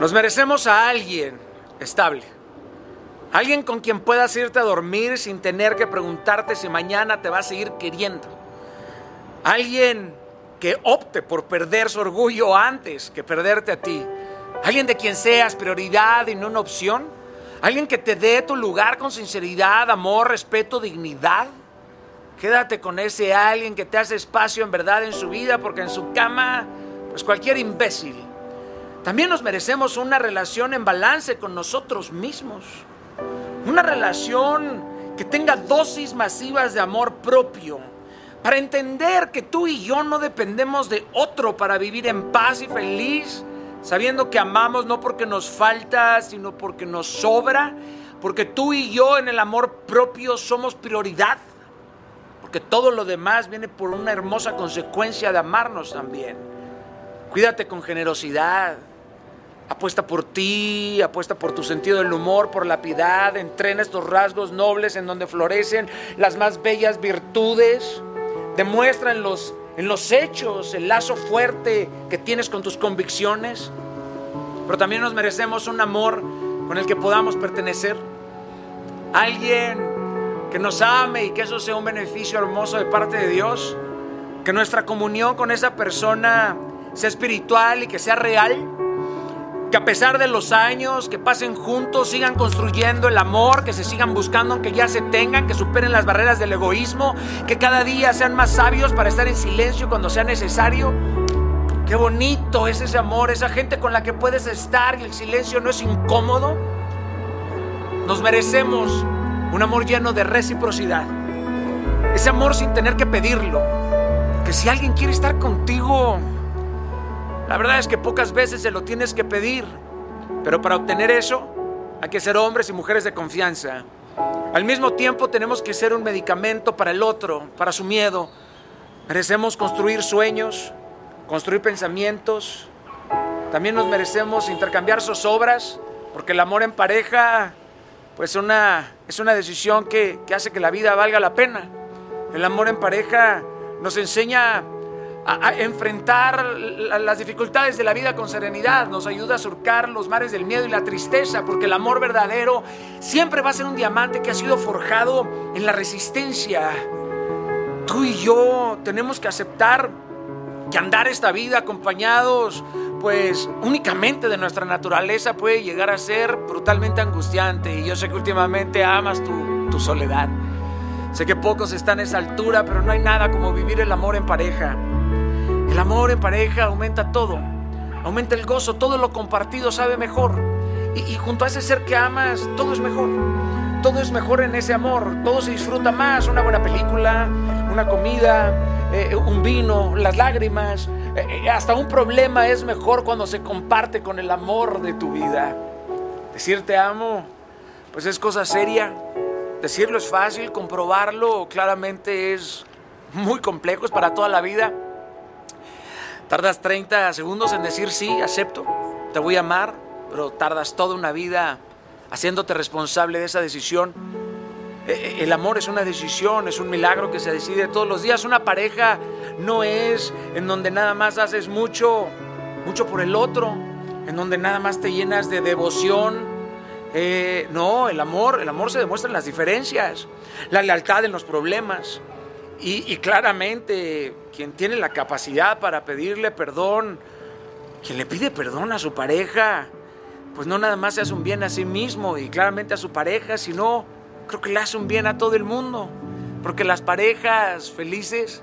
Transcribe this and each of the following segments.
Nos merecemos a alguien estable. Alguien con quien puedas irte a dormir sin tener que preguntarte si mañana te va a seguir queriendo. Alguien que opte por perder su orgullo antes que perderte a ti. Alguien de quien seas prioridad y no una opción. Alguien que te dé tu lugar con sinceridad, amor, respeto, dignidad. Quédate con ese alguien que te hace espacio en verdad en su vida, porque en su cama, pues cualquier imbécil. También nos merecemos una relación en balance con nosotros mismos. Una relación que tenga dosis masivas de amor propio. Para entender que tú y yo no dependemos de otro para vivir en paz y feliz, sabiendo que amamos no porque nos falta, sino porque nos sobra, porque tú y yo en el amor propio somos prioridad que todo lo demás viene por una hermosa consecuencia de amarnos también. Cuídate con generosidad. Apuesta por ti, apuesta por tu sentido del humor, por la piedad, entrena estos rasgos nobles en donde florecen las más bellas virtudes. Demuestra en los, en los hechos el lazo fuerte que tienes con tus convicciones. Pero también nos merecemos un amor con el que podamos pertenecer. Alguien que nos ame y que eso sea un beneficio hermoso de parte de Dios, que nuestra comunión con esa persona sea espiritual y que sea real, que a pesar de los años que pasen juntos sigan construyendo el amor, que se sigan buscando aunque ya se tengan, que superen las barreras del egoísmo, que cada día sean más sabios para estar en silencio cuando sea necesario. Qué bonito es ese amor, esa gente con la que puedes estar y el silencio no es incómodo. Nos merecemos un amor lleno de reciprocidad. Ese amor sin tener que pedirlo. Que si alguien quiere estar contigo, la verdad es que pocas veces se lo tienes que pedir. Pero para obtener eso hay que ser hombres y mujeres de confianza. Al mismo tiempo tenemos que ser un medicamento para el otro, para su miedo. Merecemos construir sueños, construir pensamientos. También nos merecemos intercambiar zozobras, porque el amor en pareja pues una, es una decisión que, hace que la vida valga la pena. El amor en pareja nos enseña a, enfrentar las dificultades de la vida con serenidad, nos ayuda a surcar los mares del miedo y la tristeza, porque el amor verdadero siempre va a ser un diamante que ha sido forjado en la resistencia. Tú y yo tenemos que aceptar que andar esta vida acompañados pues únicamente de nuestra naturaleza puede llegar a ser brutalmente angustiante. Y yo sé que últimamente amas tu, tu soledad. Sé que pocos están a esa altura, pero no hay nada como vivir el amor en pareja. El amor en pareja aumenta todo, aumenta el gozo, todo lo compartido sabe mejor. Y, junto a ese ser que amas, todo es mejor. Todo es mejor en ese amor, todo se disfruta más. Una buena película, una comida, eh, un vino, las lágrimas, eh, eh, hasta un problema es mejor cuando se comparte con el amor de tu vida. Decir te amo, pues es cosa seria. Decirlo es fácil, comprobarlo claramente es muy complejo, para toda la vida. Tardas 30 segundos en decir sí, acepto, te voy a amar, pero tardas toda una vida haciéndote responsable de esa decisión. E, e, el amor es una decisión, es un milagro que se decide todos los días. Una pareja no es en donde nada más haces mucho, mucho por el otro, en donde nada más te llenas de devoción. Eh, no, el amor, el amor se demuestra en las diferencias, la lealtad en los problemas. Y, claramente, quien tiene la capacidad para pedirle perdón, quien le pide perdón a su pareja, pues no nada más se hace un bien a sí mismo y claramente a su pareja, sino creo que le hace un bien a todo el mundo. Porque las parejas felices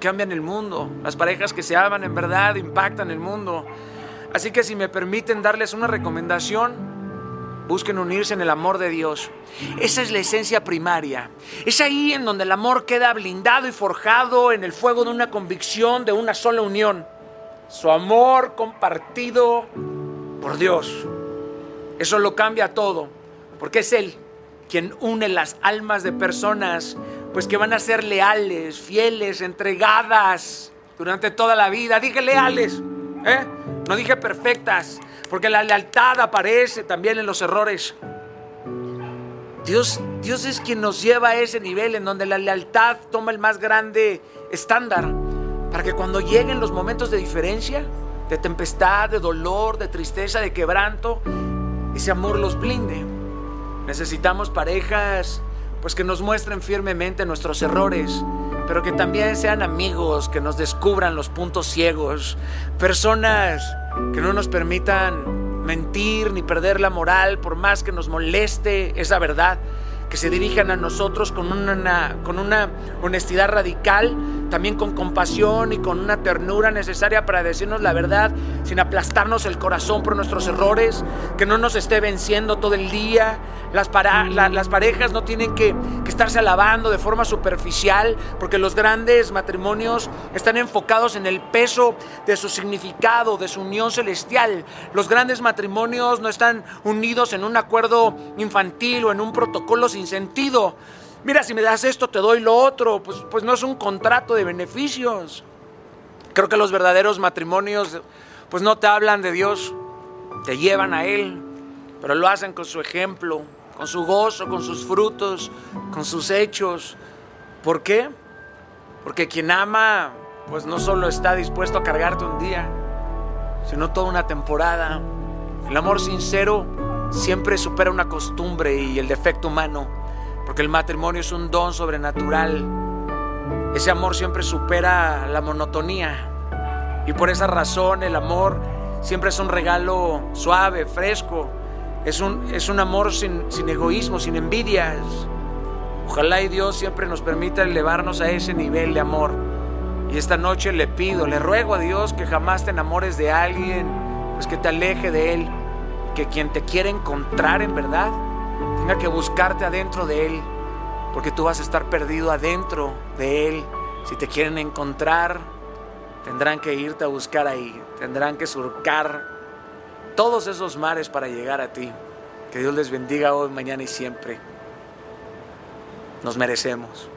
cambian el mundo. Las parejas que se aman en verdad impactan el mundo. Así que si me permiten darles una recomendación, busquen unirse en el amor de Dios. Esa es la esencia primaria. Es ahí en donde el amor queda blindado y forjado en el fuego de una convicción, de una sola unión. Su amor compartido por Dios. Eso lo cambia todo, porque es Él quien une las almas de personas pues que van a ser leales, fieles, entregadas durante toda la vida. Dije leales, ¿eh? no dije perfectas, porque la lealtad aparece también en los errores. Dios, Dios es quien nos lleva a ese nivel en donde la lealtad toma el más grande estándar para que cuando lleguen los momentos de diferencia, de tempestad, de dolor, de tristeza, de quebranto, ese amor los blinde. Necesitamos parejas pues que nos muestren firmemente nuestros errores, pero que también sean amigos, que nos descubran los puntos ciegos, personas que no nos permitan mentir ni perder la moral por más que nos moleste esa verdad, que se dirijan a nosotros con una, con una honestidad radical, también con compasión y con una ternura necesaria para decirnos la verdad, sin aplastarnos el corazón por nuestros errores, que no nos esté venciendo todo el día. Las, las parejas no tienen que, que estarse alabando de forma superficial, porque los grandes matrimonios están enfocados en el peso de su significado, de su unión celestial. Los grandes matrimonios no están unidos en un acuerdo infantil o en un protocolo sin sentido. Mira, si me das esto, te doy lo otro. Pues, pues no es un contrato de beneficios. Creo que los verdaderos matrimonios, pues no te hablan de Dios, te llevan a Él, pero lo hacen con su ejemplo, con su gozo, con sus frutos, con sus hechos. ¿Por qué? Porque quien ama, pues no solo está dispuesto a cargarte un día, sino toda una temporada. El amor sincero siempre supera una costumbre y el defecto humano, porque el matrimonio es un don sobrenatural. Ese amor siempre supera la monotonía y por esa razón el amor siempre es un regalo suave, fresco. Es un, es un amor sin, sin egoísmo, sin envidias. Ojalá y Dios siempre nos permita elevarnos a ese nivel de amor. Y esta noche le pido, le ruego a Dios que jamás te enamores de alguien, pues que te aleje de Él que quien te quiere encontrar en verdad tenga que buscarte adentro de Él, porque tú vas a estar perdido adentro de Él. Si te quieren encontrar, tendrán que irte a buscar ahí, tendrán que surcar todos esos mares para llegar a ti. Que Dios les bendiga hoy, mañana y siempre. Nos merecemos.